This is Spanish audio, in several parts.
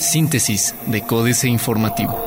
Síntesis de Códice Informativo.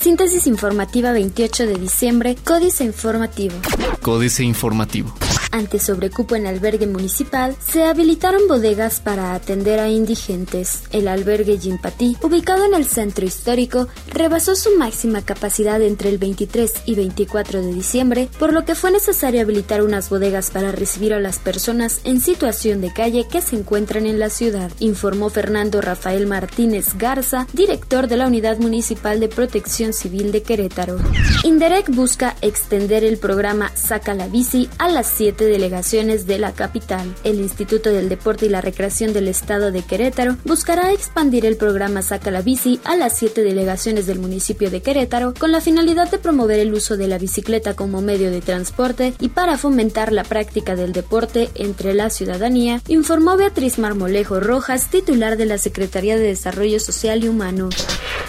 Síntesis informativa 28 de diciembre, Códice Informativo. Códice Informativo. Ante sobrecupo en albergue municipal, se habilitaron bodegas para atender a indigentes. El albergue Jimpatí, ubicado en el centro histórico, rebasó su máxima capacidad entre el 23 y 24 de diciembre, por lo que fue necesario habilitar unas bodegas para recibir a las personas en situación de calle que se encuentran en la ciudad, informó Fernando Rafael Martínez Garza, director de la Unidad Municipal de Protección Civil de Querétaro. Inderec busca extender el programa Saca la Bici a las 7 delegaciones de la capital. El Instituto del Deporte y la Recreación del Estado de Querétaro buscará expandir el programa Saca la Bici a las siete delegaciones del municipio de Querétaro con la finalidad de promover el uso de la bicicleta como medio de transporte y para fomentar la práctica del deporte entre la ciudadanía, informó Beatriz Marmolejo Rojas, titular de la Secretaría de Desarrollo Social y Humano.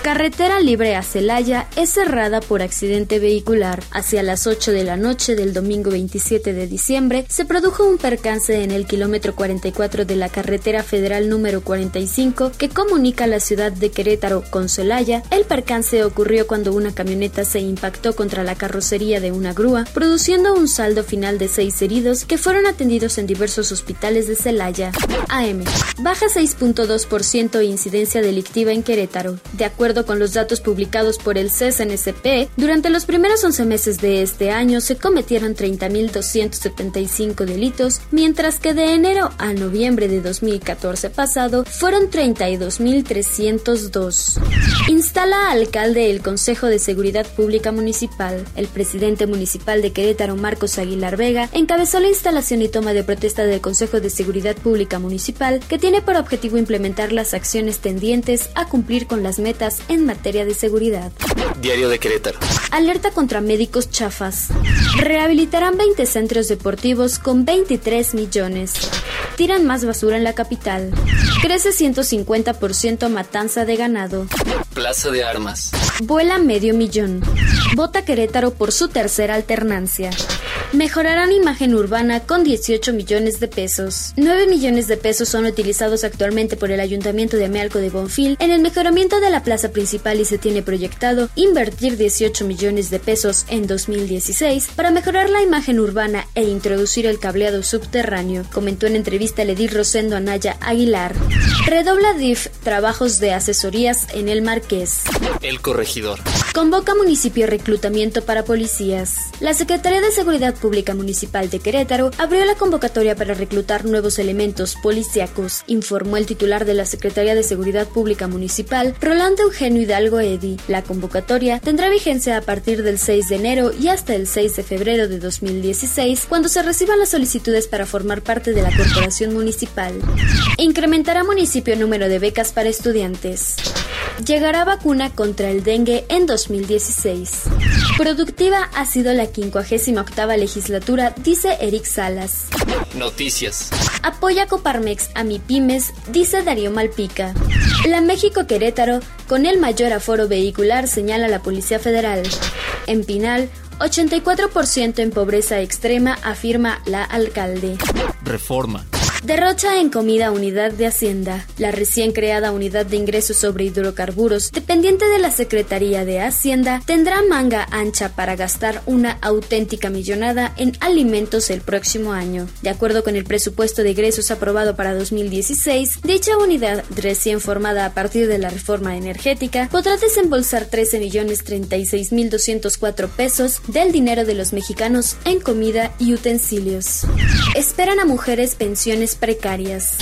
Carretera libre a Celaya es cerrada por accidente vehicular. Hacia las 8 de la noche del domingo 27 de diciembre, se produjo un percance en el kilómetro 44 de la carretera federal número 45 que comunica la ciudad de Querétaro con Celaya. El percance ocurrió cuando una camioneta se impactó contra la carrocería de una grúa, produciendo un saldo final de seis heridos que fueron atendidos en diversos hospitales de Celaya. AM. Baja 6.2% incidencia delictiva en Querétaro. De acuerdo con los datos publicados por el CSNCP, durante los primeros 11 meses de este año se cometieron 30.270 delitos, mientras que de enero a noviembre de 2014 pasado fueron 32.302. Instala alcalde el Consejo de Seguridad Pública Municipal. El presidente municipal de Querétaro, Marcos Aguilar Vega, encabezó la instalación y toma de protesta del Consejo de Seguridad Pública Municipal, que tiene por objetivo implementar las acciones tendientes a cumplir con las metas en materia de seguridad. Diario de Querétaro. Alerta contra médicos chafas. Rehabilitarán 20 centros deportivos con 23 millones. Tiran más basura en la capital. Crece 150% matanza de ganado. Plaza de Armas. Vuela medio millón. Vota Querétaro por su tercera alternancia. Mejorarán imagen urbana con 18 millones de pesos. 9 millones de pesos son utilizados actualmente por el Ayuntamiento de Amealco de Bonfil en el mejoramiento de la plaza principal y se tiene proyectado invertir 18 millones de pesos en 2016 para mejorar la imagen urbana e introducir el cableado subterráneo, comentó en entrevista Ledir Rosendo Anaya Aguilar. Redobla DIF trabajos de asesorías en el Marqués. El corregidor. Convoca municipio reclutamiento para policías. La Secretaría de Seguridad Pública Municipal de Querétaro abrió la convocatoria para reclutar nuevos elementos policíacos, informó el titular de la Secretaría de Seguridad Pública Municipal, Rolando Eugenio Hidalgo Edi. La convocatoria tendrá vigencia a partir del 6 de enero y hasta el 6 de febrero de 2016, cuando se reciban las solicitudes para formar parte de la corporación municipal. Incrementará municipio número de becas para estudiantes. Llegará vacuna contra el dengue en 2016. Productiva ha sido la 58 legislatura, dice Eric Salas. Noticias. Apoya Coparmex a mi pymes, dice Darío Malpica. La México Querétaro, con el mayor aforo vehicular, señala la Policía Federal. En Pinal, 84% en pobreza extrema, afirma la alcalde. Reforma. Derrocha en comida Unidad de Hacienda. La recién creada Unidad de Ingresos sobre Hidrocarburos, dependiente de la Secretaría de Hacienda, tendrá manga ancha para gastar una auténtica millonada en alimentos el próximo año. De acuerdo con el presupuesto de egresos aprobado para 2016, dicha unidad, recién formada a partir de la reforma energética, podrá desembolsar 13 millones 36 mil 204 pesos del dinero de los mexicanos en comida y utensilios. Esperan a mujeres pensiones precarias.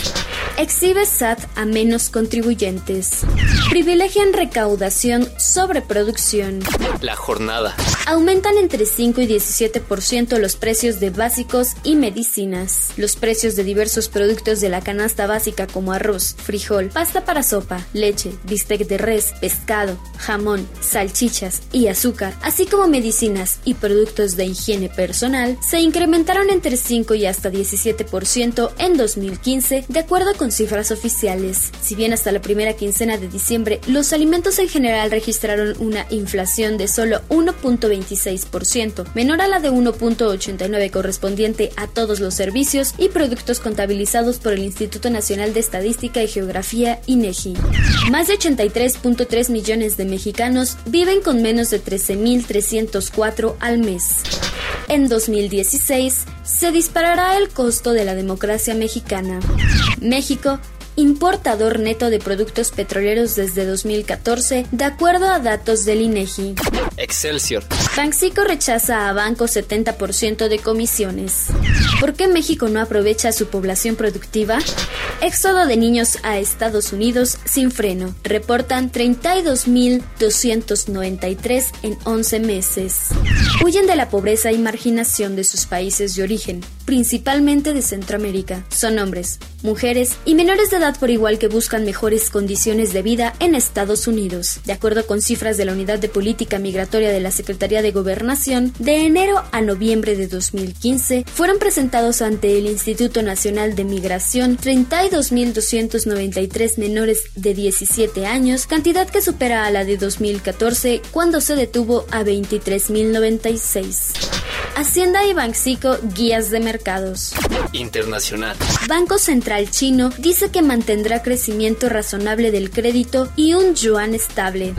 Exhibe SAT a menos contribuyentes. Privilegian recaudación sobre producción. La jornada. Aumentan entre 5 y 17% los precios de básicos y medicinas. Los precios de diversos productos de la canasta básica como arroz, frijol, pasta para sopa, leche, bistec de res, pescado, jamón, salchichas y azúcar, así como medicinas y productos de higiene personal, se incrementaron entre 5 y hasta 17% en 2015, de acuerdo con cifras oficiales. Si bien hasta la primera quincena de diciembre los alimentos en general registraron una inflación de solo 1.26%, menor a la de 1.89 correspondiente a todos los servicios y productos contabilizados por el Instituto Nacional de Estadística y Geografía INEGI. Más de 83.3 millones de mexicanos viven con menos de 13.304 al mes. En 2016 se disparará el costo de la democracia mexicana. México importador neto de productos petroleros desde 2014, de acuerdo a datos del INEGI. Excelsior. Banxico rechaza a Banco 70% de comisiones. ¿Por qué México no aprovecha su población productiva? Éxodo de niños a Estados Unidos sin freno. Reportan 32.293 en 11 meses. Huyen de la pobreza y marginación de sus países de origen, principalmente de Centroamérica. Son hombres, mujeres y menores de edad por igual que buscan mejores condiciones de vida en Estados Unidos. De acuerdo con cifras de la Unidad de Política Migratoria de la Secretaría de Gobernación, de enero a noviembre de 2015 fueron presentados ante el Instituto Nacional de Migración 32.293 menores de 17 años, cantidad que supera a la de 2014 cuando se detuvo a 23.096. Hacienda y Banxico guías de mercados. Internacional. Banco Central Chino dice que mantendrá crecimiento razonable del crédito y un yuan estable.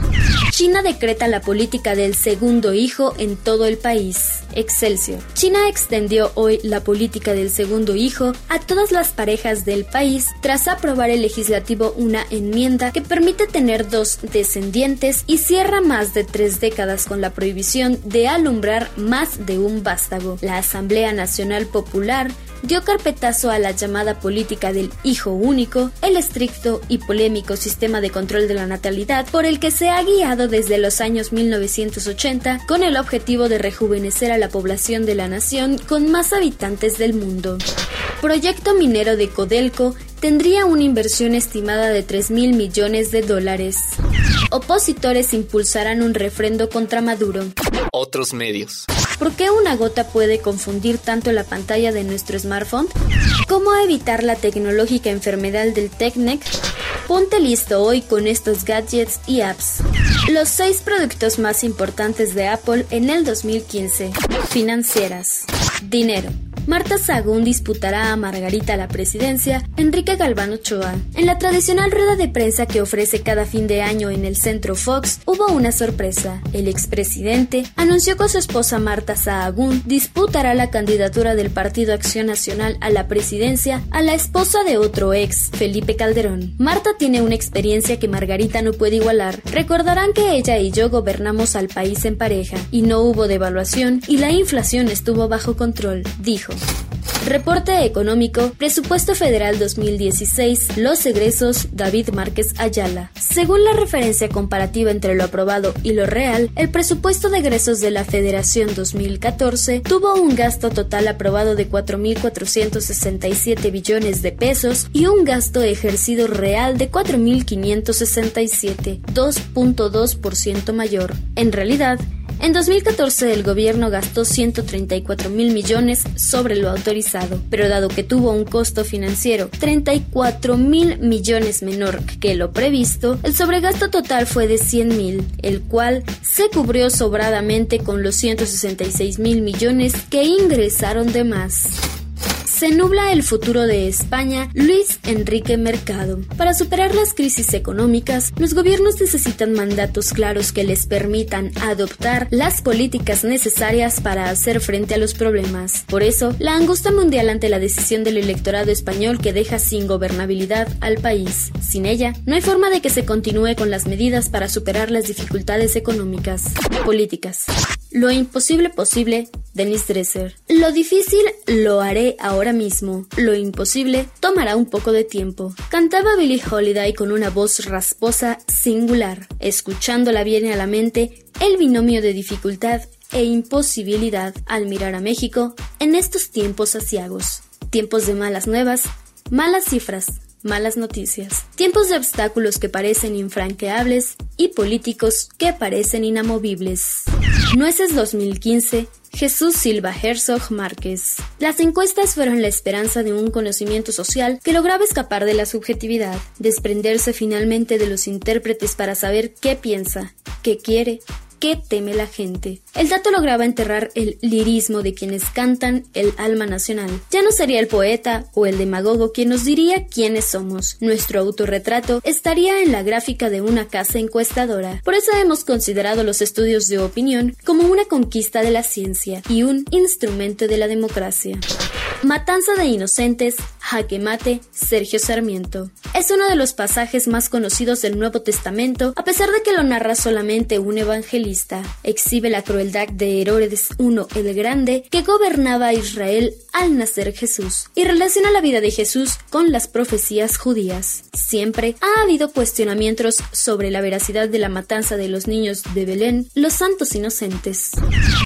China decreta la política del segundo hijo en todo el país. Excelsior. China extendió hoy la política del segundo hijo a todas las parejas del país tras aprobar el legislativo una enmienda que permite tener dos descendientes y cierra más de tres décadas con la prohibición de alumbrar más de un vástago. La Asamblea Nacional Popular dio carpetazo a la llamada política del hijo único, el estricto y polémico sistema de control de la natalidad por el que se ha guiado desde los años 1980 con el objetivo de rejuvenecer a la población de la nación con más habitantes del mundo. Proyecto minero de Codelco tendría una inversión estimada de 3 mil millones de dólares. Opositores impulsarán un refrendo contra Maduro. Otros medios. ¿Por qué una gota puede confundir tanto la pantalla de nuestro smartphone? ¿Cómo evitar la tecnológica enfermedad del TechNec? Ponte listo hoy con estos gadgets y apps. Los seis productos más importantes de Apple en el 2015. Financieras. Dinero. Marta Sagún disputará a Margarita la presidencia, Enrique Galván Ochoa. En la tradicional rueda de prensa que ofrece cada fin de año en el Centro Fox, hubo una sorpresa. El expresidente anunció que su esposa Marta Sahagún disputará la candidatura del Partido Acción Nacional a la presidencia a la esposa de otro ex, Felipe Calderón. Marta tiene una experiencia que Margarita no puede igualar. Recordarán que ella y yo gobernamos al país en pareja, y no hubo devaluación y la inflación estuvo bajo control, dijo. Reporte económico, presupuesto federal 2016, los egresos, David Márquez Ayala. Según la referencia comparativa entre lo aprobado y lo real, el presupuesto de egresos de la Federación 2014 tuvo un gasto total aprobado de 4.467 billones de pesos y un gasto ejercido real de 4.567, 2.2% mayor. En realidad, en 2014 el gobierno gastó 134 mil millones sobre lo autorizado, pero dado que tuvo un costo financiero 34 mil millones menor que lo previsto, el sobregasto total fue de 100 mil, el cual se cubrió sobradamente con los 166 mil millones que ingresaron de más. Se nubla el futuro de España, Luis Enrique Mercado. Para superar las crisis económicas, los gobiernos necesitan mandatos claros que les permitan adoptar las políticas necesarias para hacer frente a los problemas. Por eso, la angustia mundial ante la decisión del electorado español que deja sin gobernabilidad al país. Sin ella, no hay forma de que se continúe con las medidas para superar las dificultades económicas. Políticas. Lo imposible posible, Denis Dresser. Lo difícil lo haré ahora mismo. Lo imposible tomará un poco de tiempo. Cantaba Billie Holiday con una voz rasposa singular. Escuchándola viene a la mente el binomio de dificultad e imposibilidad al mirar a México en estos tiempos asiagos. Tiempos de malas nuevas, malas cifras, malas noticias. Tiempos de obstáculos que parecen infranqueables y políticos que parecen inamovibles. Nueces 2015 Jesús Silva Herzog Márquez. Las encuestas fueron la esperanza de un conocimiento social que lograba escapar de la subjetividad, desprenderse finalmente de los intérpretes para saber qué piensa, qué quiere, qué teme la gente. El dato lograba enterrar el lirismo de quienes cantan el alma nacional. Ya no sería el poeta o el demagogo quien nos diría quiénes somos. Nuestro autorretrato estaría en la gráfica de una casa encuestadora. Por eso hemos considerado los estudios de opinión como una conquista de la ciencia y un instrumento de la democracia. Matanza de Inocentes, Jaque Mate, Sergio Sarmiento. Es uno de los pasajes más conocidos del Nuevo Testamento, a pesar de que lo narra solamente un evangelista. Exhibe la crueldad de Herodes I el Grande, que gobernaba a Israel al nacer Jesús, y relaciona la vida de Jesús con las profecías judías. Siempre ha habido cuestionamientos sobre la veracidad de la matanza de los niños de Belén, los santos inocentes.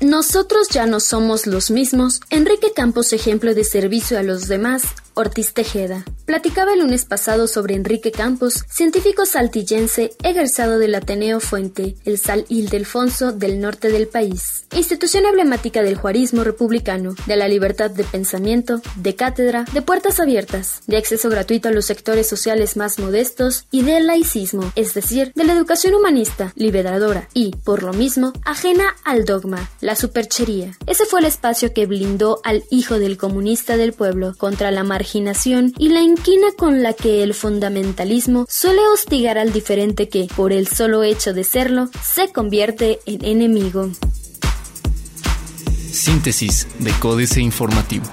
Nosotros ya no somos los mismos. Enrique Campos, ejemplo de servicio a los demás, Ortiz Tejeda. Platicaba el lunes pasado sobre Enrique Campos, científico saltillense egresado del Ateneo Fuente, el Sal Ildefonso del norte del país, institución emblemática del juarismo republicano, de la libertad de pensamiento, de cátedra, de puertas abiertas, de acceso gratuito a los sectores sociales más modestos y del laicismo, es decir, de la educación humanista, liberadora y, por lo mismo, ajena al dogma, la superchería. Ese fue el espacio que blindó al hijo del comunista del pueblo contra la margen y la inquina con la que el fundamentalismo suele hostigar al diferente que, por el solo hecho de serlo, se convierte en enemigo. Síntesis de Códice Informativo.